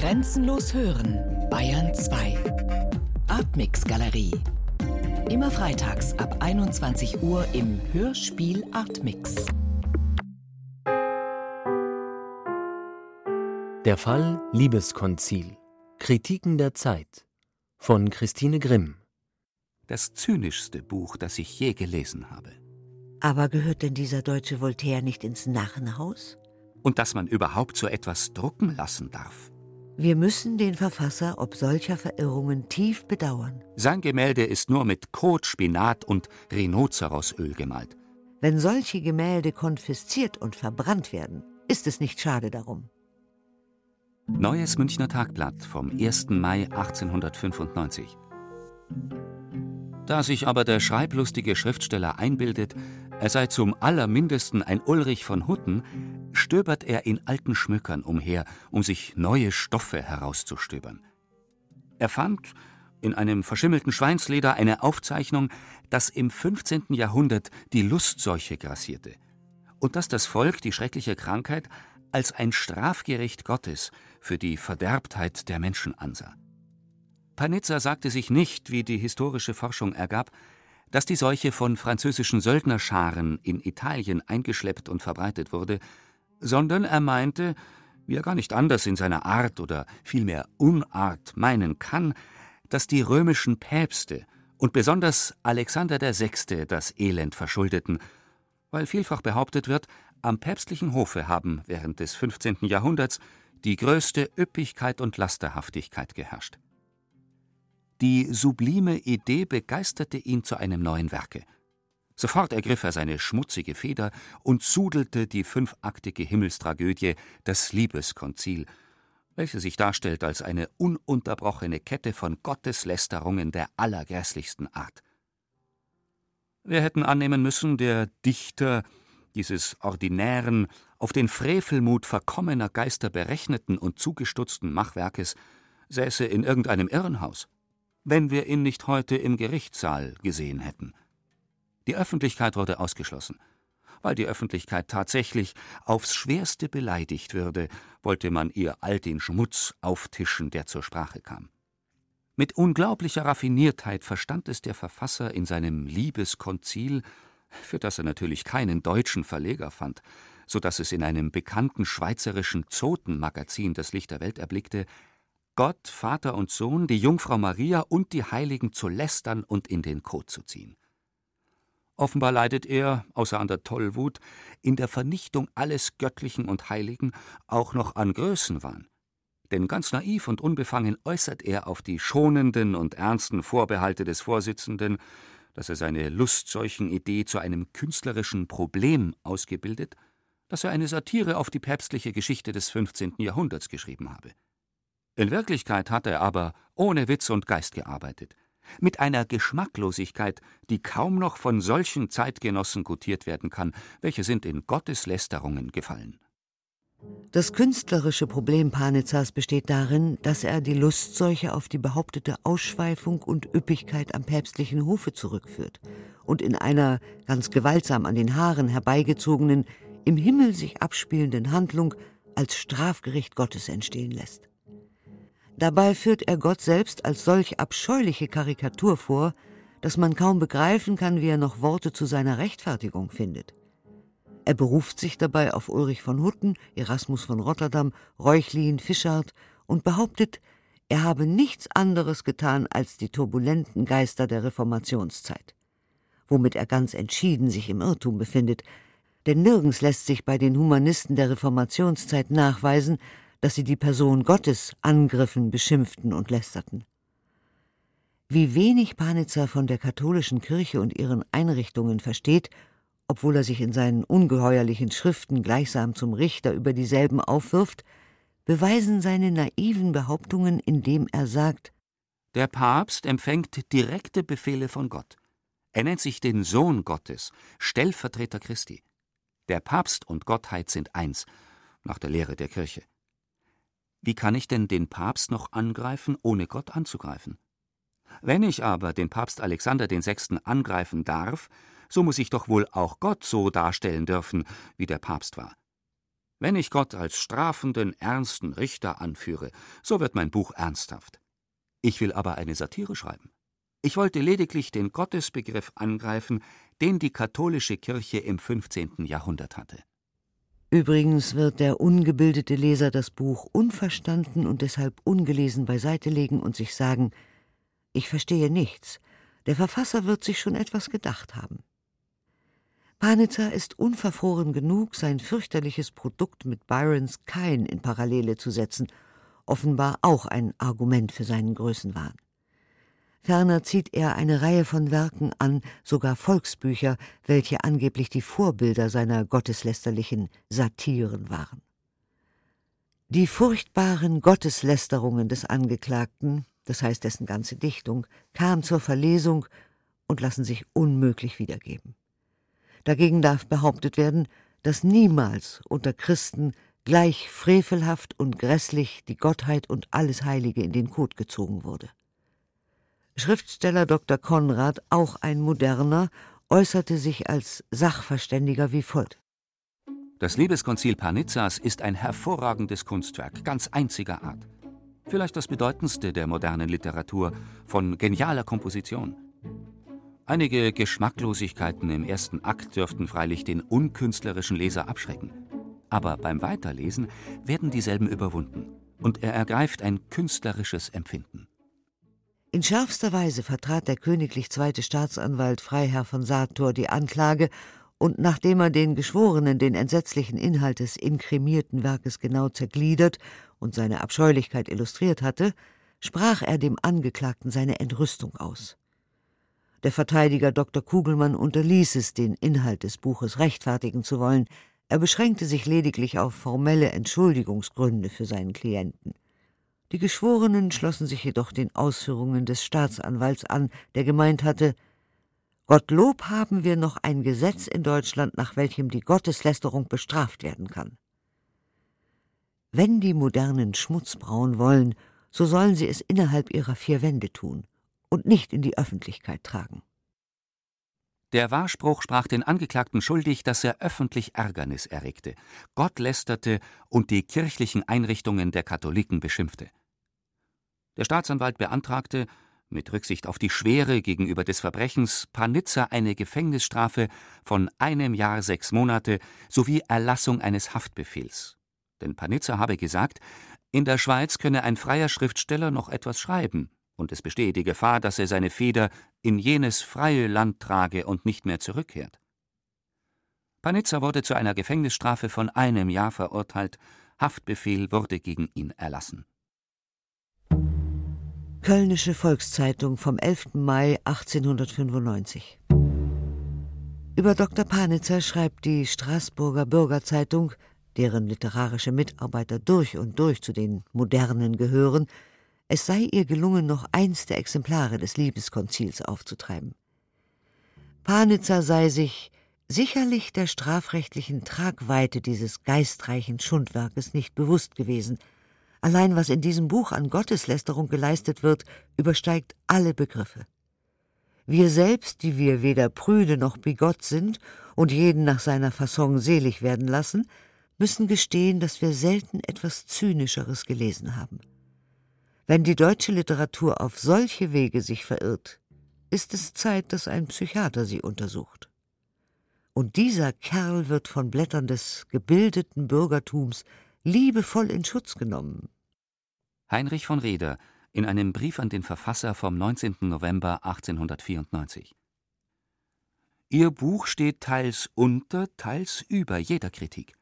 Grenzenlos hören, Bayern 2. Artmix Galerie. Immer freitags ab 21 Uhr im Hörspiel Artmix. Der Fall Liebeskonzil. Kritiken der Zeit. Von Christine Grimm. Das zynischste Buch, das ich je gelesen habe. Aber gehört denn dieser deutsche Voltaire nicht ins Narrenhaus? Und dass man überhaupt so etwas drucken lassen darf. Wir müssen den Verfasser ob solcher Verirrungen tief bedauern. Sein Gemälde ist nur mit Kot, Spinat und Rhinozerosöl gemalt. Wenn solche Gemälde konfisziert und verbrannt werden, ist es nicht schade darum. Neues Münchner Tagblatt vom 1. Mai 1895. Da sich aber der schreiblustige Schriftsteller einbildet, er sei zum allermindesten ein Ulrich von Hutten, stöbert er in alten Schmückern umher, um sich neue Stoffe herauszustöbern. Er fand in einem verschimmelten Schweinsleder eine Aufzeichnung, dass im 15. Jahrhundert die Lustseuche grassierte und dass das Volk die schreckliche Krankheit als ein Strafgericht Gottes für die Verderbtheit der Menschen ansah. Panizza sagte sich nicht, wie die historische Forschung ergab, dass die Seuche von französischen Söldnerscharen in Italien eingeschleppt und verbreitet wurde, sondern er meinte, wie er gar nicht anders in seiner Art oder vielmehr Unart meinen kann, dass die römischen Päpste und besonders Alexander VI. das Elend verschuldeten, weil vielfach behauptet wird, am päpstlichen Hofe haben während des 15. Jahrhunderts die größte Üppigkeit und Lasterhaftigkeit geherrscht. Die sublime Idee begeisterte ihn zu einem neuen Werke. Sofort ergriff er seine schmutzige Feder und sudelte die fünfaktige Himmelstragödie Das Liebeskonzil, welche sich darstellt als eine ununterbrochene Kette von Gotteslästerungen der allergrässlichsten Art. Wir hätten annehmen müssen, der Dichter dieses ordinären, auf den Frevelmut verkommener Geister berechneten und zugestutzten Machwerkes säße in irgendeinem Irrenhaus wenn wir ihn nicht heute im Gerichtssaal gesehen hätten. Die Öffentlichkeit wurde ausgeschlossen. Weil die Öffentlichkeit tatsächlich aufs Schwerste beleidigt würde, wollte man ihr all den Schmutz auftischen, der zur Sprache kam. Mit unglaublicher Raffiniertheit verstand es der Verfasser in seinem Liebeskonzil, für das er natürlich keinen deutschen Verleger fand, so dass es in einem bekannten schweizerischen Zotenmagazin das Licht der Welt erblickte, Gott, Vater und Sohn, die Jungfrau Maria und die Heiligen zu lästern und in den Kot zu ziehen. Offenbar leidet er, außer an der Tollwut, in der Vernichtung alles Göttlichen und Heiligen auch noch an Größenwahn. Denn ganz naiv und unbefangen äußert er auf die schonenden und ernsten Vorbehalte des Vorsitzenden, dass er seine Lustseuchen-Idee zu einem künstlerischen Problem ausgebildet, dass er eine Satire auf die päpstliche Geschichte des 15. Jahrhunderts geschrieben habe. In Wirklichkeit hat er aber ohne Witz und Geist gearbeitet, mit einer Geschmacklosigkeit, die kaum noch von solchen Zeitgenossen gutiert werden kann, welche sind in Gotteslästerungen gefallen. Das künstlerische Problem Panitzers besteht darin, dass er die Lustseuche auf die behauptete Ausschweifung und Üppigkeit am päpstlichen Hofe zurückführt und in einer ganz gewaltsam an den Haaren herbeigezogenen, im Himmel sich abspielenden Handlung als Strafgericht Gottes entstehen lässt. Dabei führt er Gott selbst als solch abscheuliche Karikatur vor, dass man kaum begreifen kann, wie er noch Worte zu seiner Rechtfertigung findet. Er beruft sich dabei auf Ulrich von Hutten, Erasmus von Rotterdam, Reuchlin, Fischart und behauptet, er habe nichts anderes getan als die turbulenten Geister der Reformationszeit. Womit er ganz entschieden sich im Irrtum befindet, denn nirgends lässt sich bei den Humanisten der Reformationszeit nachweisen, dass sie die Person Gottes angriffen, beschimpften und lästerten. Wie wenig Panitzer von der katholischen Kirche und ihren Einrichtungen versteht, obwohl er sich in seinen ungeheuerlichen Schriften gleichsam zum Richter über dieselben aufwirft, beweisen seine naiven Behauptungen, indem er sagt Der Papst empfängt direkte Befehle von Gott. Er nennt sich den Sohn Gottes, Stellvertreter Christi. Der Papst und Gottheit sind eins, nach der Lehre der Kirche. Wie kann ich denn den Papst noch angreifen, ohne Gott anzugreifen? Wenn ich aber den Papst Alexander VI. angreifen darf, so muss ich doch wohl auch Gott so darstellen dürfen, wie der Papst war. Wenn ich Gott als strafenden, ernsten Richter anführe, so wird mein Buch ernsthaft. Ich will aber eine Satire schreiben. Ich wollte lediglich den Gottesbegriff angreifen, den die katholische Kirche im 15. Jahrhundert hatte. Übrigens wird der ungebildete Leser das Buch unverstanden und deshalb ungelesen beiseite legen und sich sagen, ich verstehe nichts, der Verfasser wird sich schon etwas gedacht haben. Panitzer ist unverfroren genug, sein fürchterliches Produkt mit Byrons Kain in Parallele zu setzen, offenbar auch ein Argument für seinen Größenwahn. Ferner zieht er eine Reihe von Werken an, sogar Volksbücher, welche angeblich die Vorbilder seiner gotteslästerlichen Satiren waren. Die furchtbaren Gotteslästerungen des Angeklagten, das heißt dessen ganze Dichtung, kam zur Verlesung und lassen sich unmöglich wiedergeben. Dagegen darf behauptet werden, dass niemals unter Christen gleich frevelhaft und grässlich die Gottheit und alles Heilige in den Kot gezogen wurde. Schriftsteller Dr. Konrad, auch ein moderner, äußerte sich als Sachverständiger wie folgt. Das Liebeskonzil Panizzas ist ein hervorragendes Kunstwerk, ganz einziger Art. Vielleicht das bedeutendste der modernen Literatur, von genialer Komposition. Einige Geschmacklosigkeiten im ersten Akt dürften freilich den unkünstlerischen Leser abschrecken. Aber beim Weiterlesen werden dieselben überwunden und er ergreift ein künstlerisches Empfinden. In schärfster Weise vertrat der königlich zweite Staatsanwalt Freiherr von Sator die Anklage, und nachdem er den Geschworenen den entsetzlichen Inhalt des inkrimierten Werkes genau zergliedert und seine Abscheulichkeit illustriert hatte, sprach er dem Angeklagten seine Entrüstung aus. Der Verteidiger Dr. Kugelmann unterließ es, den Inhalt des Buches rechtfertigen zu wollen, er beschränkte sich lediglich auf formelle Entschuldigungsgründe für seinen Klienten. Die Geschworenen schlossen sich jedoch den Ausführungen des Staatsanwalts an, der gemeint hatte, Gottlob haben wir noch ein Gesetz in Deutschland, nach welchem die Gotteslästerung bestraft werden kann. Wenn die Modernen Schmutz brauen wollen, so sollen sie es innerhalb ihrer vier Wände tun und nicht in die Öffentlichkeit tragen. Der Wahrspruch sprach den Angeklagten schuldig, dass er öffentlich Ärgernis erregte, Gott lästerte und die kirchlichen Einrichtungen der Katholiken beschimpfte. Der Staatsanwalt beantragte, mit Rücksicht auf die Schwere gegenüber des Verbrechens, Panitzer eine Gefängnisstrafe von einem Jahr sechs Monate sowie Erlassung eines Haftbefehls. Denn Panitzer habe gesagt, in der Schweiz könne ein freier Schriftsteller noch etwas schreiben, und es bestehe die Gefahr, dass er seine Feder in jenes freie Land trage und nicht mehr zurückkehrt. Panizza wurde zu einer Gefängnisstrafe von einem Jahr verurteilt, Haftbefehl wurde gegen ihn erlassen. Kölnische Volkszeitung vom 11. Mai 1895 Über Dr. Panitzer schreibt die Straßburger Bürgerzeitung, deren literarische Mitarbeiter durch und durch zu den Modernen gehören, es sei ihr gelungen, noch eins der Exemplare des Liebeskonzils aufzutreiben. Panitzer sei sich sicherlich der strafrechtlichen Tragweite dieses geistreichen Schundwerkes nicht bewusst gewesen. Allein was in diesem Buch an Gotteslästerung geleistet wird, übersteigt alle Begriffe. Wir selbst, die wir weder prüde noch bigott sind und jeden nach seiner Fasson selig werden lassen, müssen gestehen, dass wir selten etwas Zynischeres gelesen haben. Wenn die deutsche Literatur auf solche Wege sich verirrt, ist es Zeit, dass ein Psychiater sie untersucht. Und dieser Kerl wird von Blättern des gebildeten Bürgertums liebevoll in Schutz genommen. Heinrich von Reder in einem Brief an den Verfasser vom 19. November 1894. Ihr Buch steht teils unter, teils über jeder Kritik.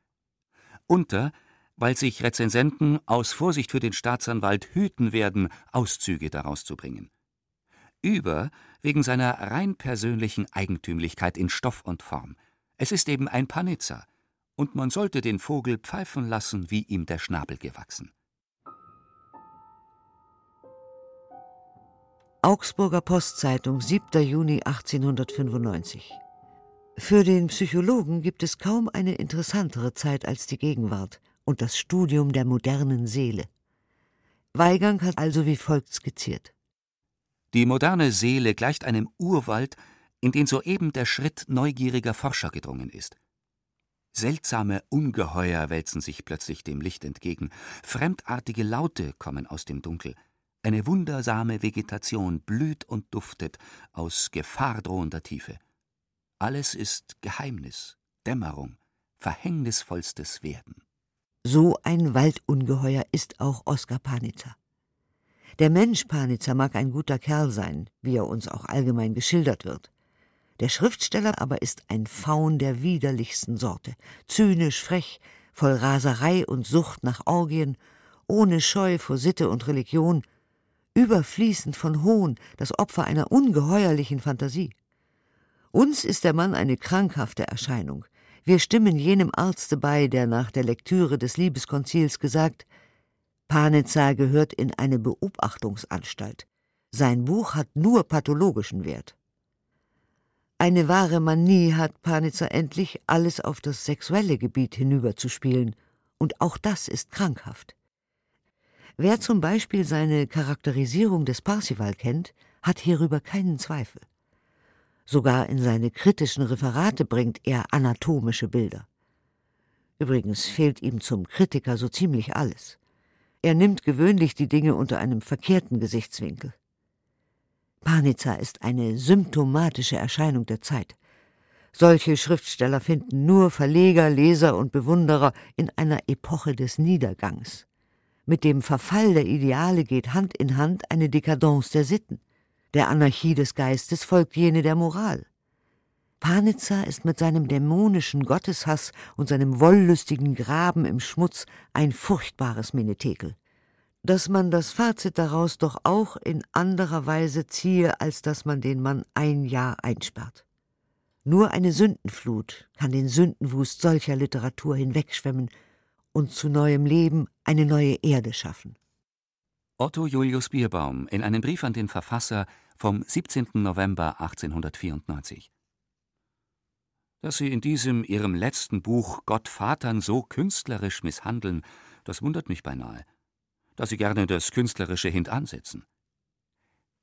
Unter, weil sich Rezensenten aus Vorsicht für den Staatsanwalt hüten werden, Auszüge daraus zu bringen. Über wegen seiner rein persönlichen Eigentümlichkeit in Stoff und Form. Es ist eben ein Panizza, und man sollte den Vogel pfeifen lassen, wie ihm der Schnabel gewachsen. Augsburger Postzeitung, 7. Juni 1895. Für den Psychologen gibt es kaum eine interessantere Zeit als die Gegenwart und das Studium der modernen Seele. Weigang hat also wie folgt skizziert. Die moderne Seele gleicht einem Urwald, in den soeben der Schritt neugieriger Forscher gedrungen ist. Seltsame Ungeheuer wälzen sich plötzlich dem Licht entgegen, fremdartige Laute kommen aus dem Dunkel, eine wundersame Vegetation blüht und duftet aus gefahrdrohender Tiefe. Alles ist Geheimnis, Dämmerung, verhängnisvollstes Werden. So ein Waldungeheuer ist auch Oskar Panitzer. Der Mensch Panitzer mag ein guter Kerl sein, wie er uns auch allgemein geschildert wird. Der Schriftsteller aber ist ein Faun der widerlichsten Sorte, zynisch frech, voll Raserei und Sucht nach Orgien, ohne Scheu vor Sitte und Religion, überfließend von Hohn, das Opfer einer ungeheuerlichen Fantasie. Uns ist der Mann eine krankhafte Erscheinung. Wir stimmen jenem Arzte bei, der nach der Lektüre des Liebeskonzils gesagt, Panizza gehört in eine Beobachtungsanstalt. Sein Buch hat nur pathologischen Wert. Eine wahre Manie hat Panitzer endlich, alles auf das sexuelle Gebiet hinüberzuspielen, und auch das ist krankhaft. Wer zum Beispiel seine Charakterisierung des Parsival kennt, hat hierüber keinen Zweifel. Sogar in seine kritischen Referate bringt er anatomische Bilder. Übrigens fehlt ihm zum Kritiker so ziemlich alles. Er nimmt gewöhnlich die Dinge unter einem verkehrten Gesichtswinkel. Panizza ist eine symptomatische Erscheinung der Zeit. Solche Schriftsteller finden nur Verleger, Leser und Bewunderer in einer Epoche des Niedergangs. Mit dem Verfall der Ideale geht Hand in Hand eine Dekadence der Sitten. Der Anarchie des Geistes folgt jene der Moral. Panizza ist mit seinem dämonischen Gotteshass und seinem wollüstigen Graben im Schmutz ein furchtbares Menetekel dass man das Fazit daraus doch auch in anderer Weise ziehe, als dass man den Mann ein Jahr einsperrt. Nur eine Sündenflut kann den Sündenwust solcher Literatur hinwegschwemmen und zu neuem Leben eine neue Erde schaffen. Otto Julius Bierbaum in einem Brief an den Verfasser vom 17. November 1894. Dass Sie in diesem Ihrem letzten Buch Gott Vatern so künstlerisch misshandeln, das wundert mich beinahe da Sie gerne das Künstlerische hintansetzen.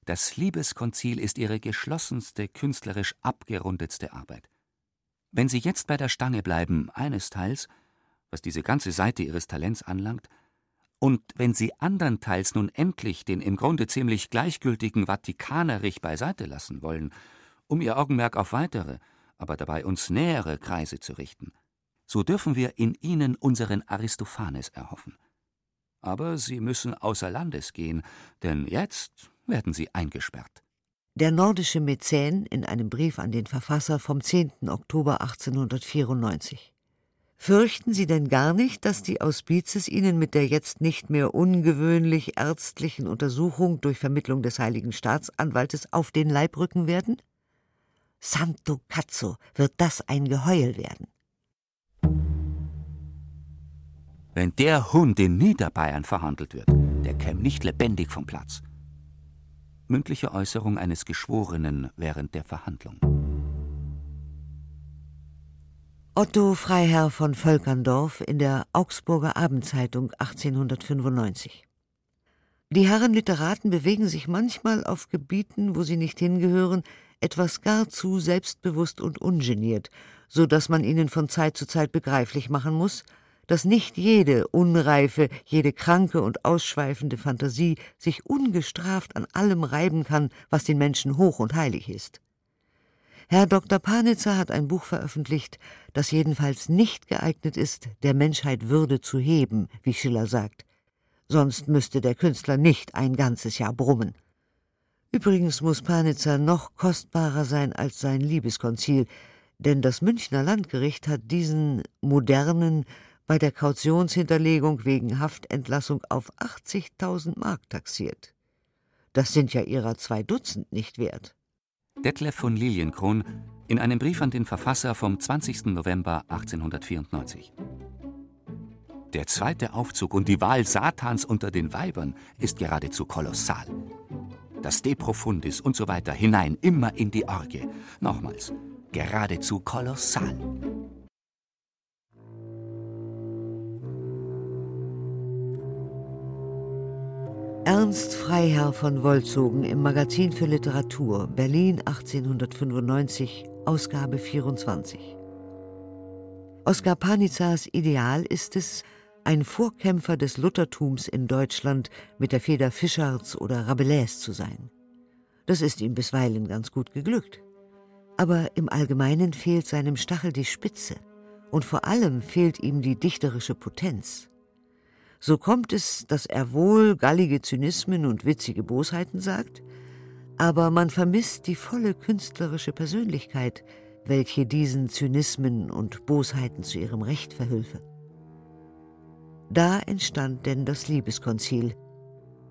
Das Liebeskonzil ist Ihre geschlossenste, künstlerisch abgerundetste Arbeit. Wenn Sie jetzt bei der Stange bleiben, eines Teils, was diese ganze Seite Ihres Talents anlangt, und wenn Sie andernteils nun endlich den im Grunde ziemlich gleichgültigen Vatikanerich beiseite lassen wollen, um Ihr Augenmerk auf weitere, aber dabei uns nähere Kreise zu richten, so dürfen wir in Ihnen unseren Aristophanes erhoffen aber Sie müssen außer Landes gehen, denn jetzt werden Sie eingesperrt. Der nordische Mäzen in einem Brief an den Verfasser vom 10. Oktober 1894. Fürchten Sie denn gar nicht, dass die Auspizes Ihnen mit der jetzt nicht mehr ungewöhnlich ärztlichen Untersuchung durch Vermittlung des heiligen Staatsanwaltes auf den Leib rücken werden? Santo Cazzo, wird das ein Geheul werden. Wenn der Hund in Niederbayern verhandelt wird, der käme nicht lebendig vom Platz. Mündliche Äußerung eines Geschworenen während der Verhandlung. Otto Freiherr von Völkerndorf in der Augsburger Abendzeitung 1895. Die Herren Literaten bewegen sich manchmal auf Gebieten, wo sie nicht hingehören, etwas gar zu selbstbewusst und ungeniert, so dass man ihnen von Zeit zu Zeit begreiflich machen muss, dass nicht jede unreife, jede kranke und ausschweifende Fantasie sich ungestraft an allem reiben kann, was den Menschen hoch und heilig ist. Herr Dr. Panitzer hat ein Buch veröffentlicht, das jedenfalls nicht geeignet ist, der Menschheit Würde zu heben, wie Schiller sagt. Sonst müsste der Künstler nicht ein ganzes Jahr brummen. Übrigens muss Panitzer noch kostbarer sein als sein Liebeskonzil, denn das Münchner Landgericht hat diesen modernen, bei der Kautionshinterlegung wegen Haftentlassung auf 80.000 Mark taxiert. Das sind ja ihrer zwei Dutzend nicht wert. Detlef von Lilienkron in einem Brief an den Verfasser vom 20. November 1894. Der zweite Aufzug und die Wahl Satans unter den Weibern ist geradezu kolossal. Das De Profundis und so weiter hinein, immer in die Orgie. Nochmals, geradezu kolossal. Ernst Freiherr von Wolzogen im Magazin für Literatur, Berlin 1895, Ausgabe 24. Oskar Panizas Ideal ist es, ein Vorkämpfer des Luthertums in Deutschland mit der Feder Fischarts oder Rabelais zu sein. Das ist ihm bisweilen ganz gut geglückt. Aber im Allgemeinen fehlt seinem Stachel die Spitze und vor allem fehlt ihm die dichterische Potenz. So kommt es, dass er wohl gallige Zynismen und witzige Bosheiten sagt, aber man vermisst die volle künstlerische Persönlichkeit, welche diesen Zynismen und Bosheiten zu ihrem Recht verhülfe. Da entstand denn das Liebeskonzil.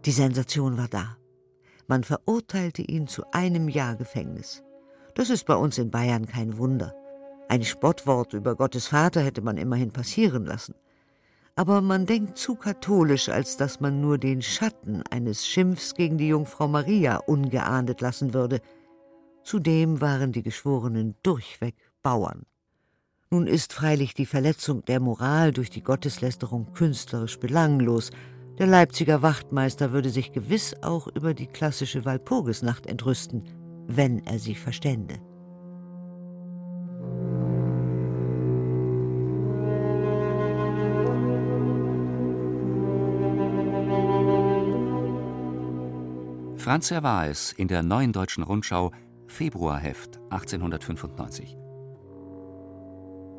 Die Sensation war da. Man verurteilte ihn zu einem Jahr Gefängnis. Das ist bei uns in Bayern kein Wunder. Ein Spottwort über Gottes Vater hätte man immerhin passieren lassen. Aber man denkt zu katholisch, als dass man nur den Schatten eines Schimpfs gegen die Jungfrau Maria ungeahndet lassen würde. Zudem waren die Geschworenen durchweg Bauern. Nun ist freilich die Verletzung der Moral durch die Gotteslästerung künstlerisch belanglos. Der Leipziger Wachtmeister würde sich gewiss auch über die klassische Walpurgisnacht entrüsten, wenn er sie verstände. Franz war es in der Neuen Deutschen Rundschau Februarheft 1895.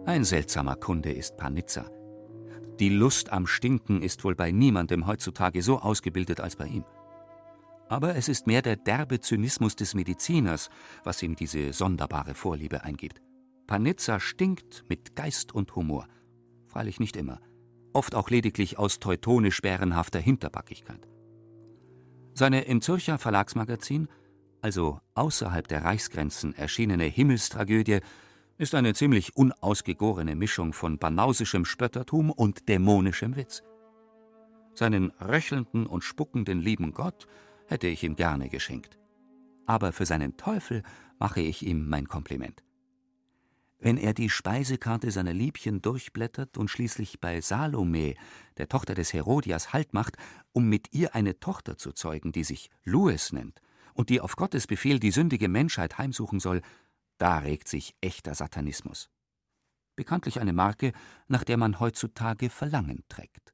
Ein seltsamer Kunde ist Panizza. Die Lust am Stinken ist wohl bei niemandem heutzutage so ausgebildet als bei ihm. Aber es ist mehr der derbe Zynismus des Mediziners, was ihm diese sonderbare Vorliebe eingibt. Panizza stinkt mit Geist und Humor. Freilich nicht immer. Oft auch lediglich aus teutonisch bärenhafter Hinterbackigkeit. Seine im Zürcher Verlagsmagazin, also außerhalb der Reichsgrenzen erschienene Himmelstragödie, ist eine ziemlich unausgegorene Mischung von banausischem Spöttertum und dämonischem Witz. Seinen röchelnden und spuckenden lieben Gott hätte ich ihm gerne geschenkt. Aber für seinen Teufel mache ich ihm mein Kompliment. Wenn er die Speisekarte seiner Liebchen durchblättert und schließlich bei Salome, der Tochter des Herodias, Halt macht, um mit ihr eine Tochter zu zeugen, die sich Louis nennt und die auf Gottes Befehl die sündige Menschheit heimsuchen soll, da regt sich echter Satanismus. Bekanntlich eine Marke, nach der man heutzutage Verlangen trägt.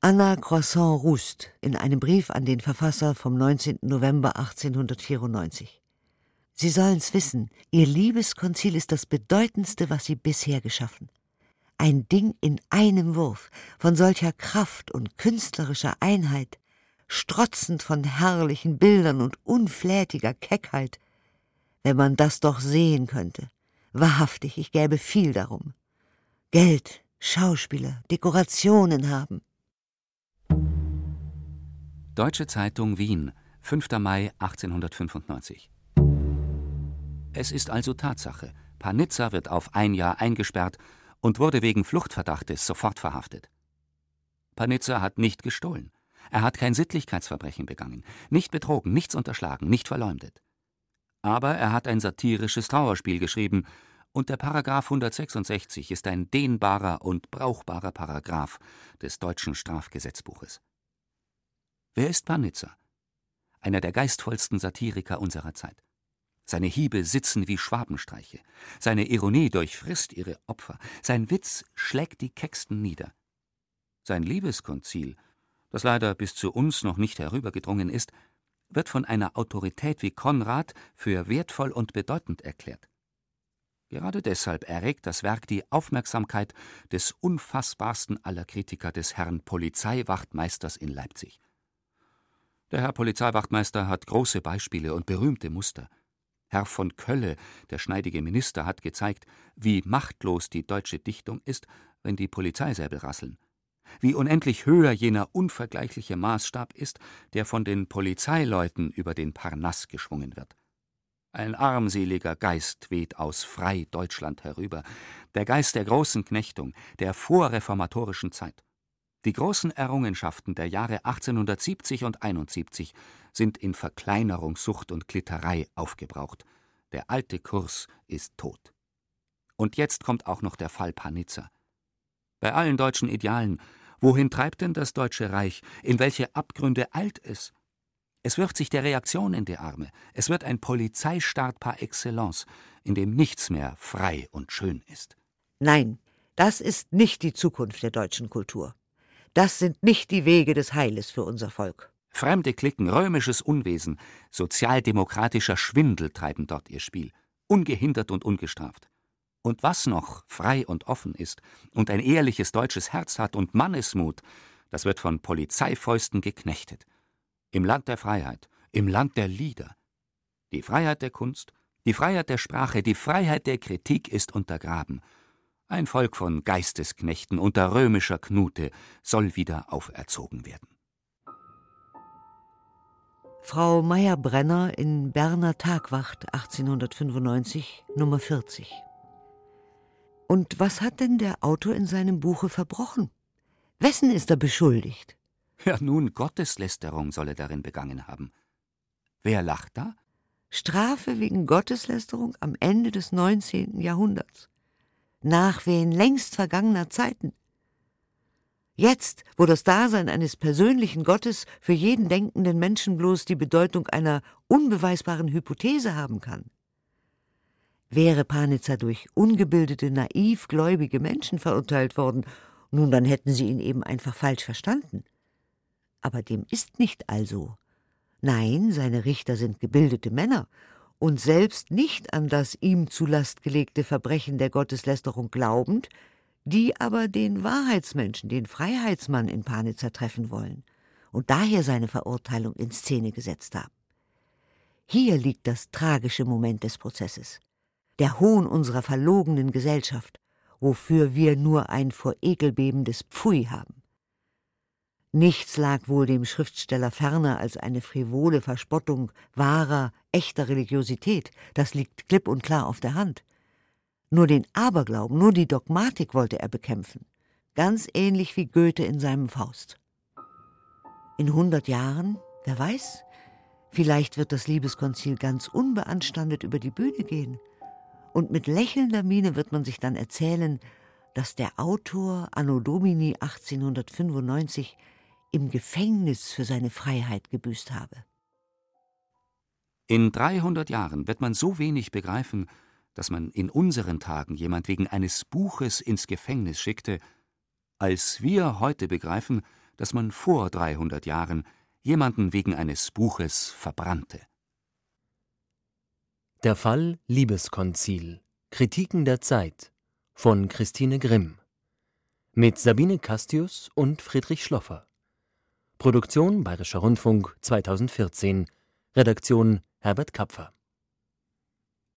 Anna Croissant Rust in einem Brief an den Verfasser vom 19. November 1894. Sie sollen's wissen, Ihr Liebeskonzil ist das bedeutendste, was Sie bisher geschaffen. Ein Ding in einem Wurf, von solcher Kraft und künstlerischer Einheit, strotzend von herrlichen Bildern und unflätiger Keckheit, wenn man das doch sehen könnte. Wahrhaftig, ich gäbe viel darum. Geld, Schauspieler, Dekorationen haben. Deutsche Zeitung Wien, 5. Mai 1895. Es ist also Tatsache. Panizza wird auf ein Jahr eingesperrt und wurde wegen Fluchtverdachtes sofort verhaftet. Panizza hat nicht gestohlen. Er hat kein Sittlichkeitsverbrechen begangen, nicht betrogen, nichts unterschlagen, nicht verleumdet. Aber er hat ein satirisches Trauerspiel geschrieben, und der Paragraph 166 ist ein dehnbarer und brauchbarer Paragraph des deutschen Strafgesetzbuches. Wer ist Panitzer? Einer der geistvollsten Satiriker unserer Zeit. Seine Hiebe sitzen wie Schwabenstreiche, seine Ironie durchfrisst ihre Opfer, sein Witz schlägt die Kecksten nieder. Sein Liebeskonzil, das leider bis zu uns noch nicht herübergedrungen ist, wird von einer Autorität wie Konrad für wertvoll und bedeutend erklärt. Gerade deshalb erregt das Werk die Aufmerksamkeit des unfassbarsten aller Kritiker des Herrn Polizeiwachtmeisters in Leipzig. Der Herr Polizeiwachtmeister hat große Beispiele und berühmte Muster. Herr von Kölle, der schneidige Minister, hat gezeigt, wie machtlos die deutsche Dichtung ist, wenn die Polizeisäbel rasseln wie unendlich höher jener unvergleichliche Maßstab ist, der von den Polizeileuten über den Parnass geschwungen wird. Ein armseliger Geist weht aus frei Deutschland herüber, der Geist der großen Knechtung, der vorreformatorischen Zeit. Die großen Errungenschaften der Jahre 1870 und 71 sind in Verkleinerungssucht und Klitterei aufgebraucht. Der alte Kurs ist tot. Und jetzt kommt auch noch der Fall Panizza. Bei allen deutschen Idealen, wohin treibt denn das Deutsche Reich? In welche Abgründe eilt es? Es wirft sich der Reaktion in die Arme. Es wird ein Polizeistaat par excellence, in dem nichts mehr frei und schön ist. Nein, das ist nicht die Zukunft der deutschen Kultur. Das sind nicht die Wege des Heiles für unser Volk. Fremde Klicken, römisches Unwesen, sozialdemokratischer Schwindel treiben dort ihr Spiel, ungehindert und ungestraft. Und was noch frei und offen ist und ein ehrliches deutsches Herz hat und Mannesmut, das wird von Polizeifäusten geknechtet. Im Land der Freiheit, im Land der Lieder. Die Freiheit der Kunst, die Freiheit der Sprache, die Freiheit der Kritik ist untergraben. Ein Volk von Geistesknechten unter römischer Knute soll wieder auferzogen werden. Frau Meyer-Brenner in Berner Tagwacht 1895, Nummer 40. Und was hat denn der Autor in seinem Buche verbrochen? Wessen ist er beschuldigt? Ja, nun, Gotteslästerung soll er darin begangen haben. Wer lacht da? Strafe wegen Gotteslästerung am Ende des 19. Jahrhunderts. Nachwehen längst vergangener Zeiten. Jetzt, wo das Dasein eines persönlichen Gottes für jeden denkenden Menschen bloß die Bedeutung einer unbeweisbaren Hypothese haben kann. Wäre Panitzer durch ungebildete, naiv gläubige Menschen verurteilt worden, nun dann hätten sie ihn eben einfach falsch verstanden. Aber dem ist nicht also. Nein, seine Richter sind gebildete Männer und selbst nicht an das ihm zu Last gelegte Verbrechen der Gotteslästerung glaubend, die aber den Wahrheitsmenschen, den Freiheitsmann in Panitzer treffen wollen und daher seine Verurteilung in Szene gesetzt haben. Hier liegt das tragische Moment des Prozesses, der Hohn unserer verlogenen Gesellschaft, wofür wir nur ein vor Ekel bebendes Pfui haben. Nichts lag wohl dem Schriftsteller ferner als eine frivole Verspottung wahrer, echter Religiosität, das liegt klipp und klar auf der Hand. Nur den Aberglauben, nur die Dogmatik wollte er bekämpfen, ganz ähnlich wie Goethe in seinem Faust. In hundert Jahren, wer weiß, vielleicht wird das Liebeskonzil ganz unbeanstandet über die Bühne gehen, und mit lächelnder Miene wird man sich dann erzählen, dass der Autor Anno Domini 1895 im Gefängnis für seine Freiheit gebüßt habe. In 300 Jahren wird man so wenig begreifen, dass man in unseren Tagen jemand wegen eines Buches ins Gefängnis schickte, als wir heute begreifen, dass man vor 300 Jahren jemanden wegen eines Buches verbrannte. Der Fall Liebeskonzil Kritiken der Zeit von Christine Grimm mit Sabine Castius und Friedrich Schloffer Produktion Bayerischer Rundfunk 2014 Redaktion Herbert Kapfer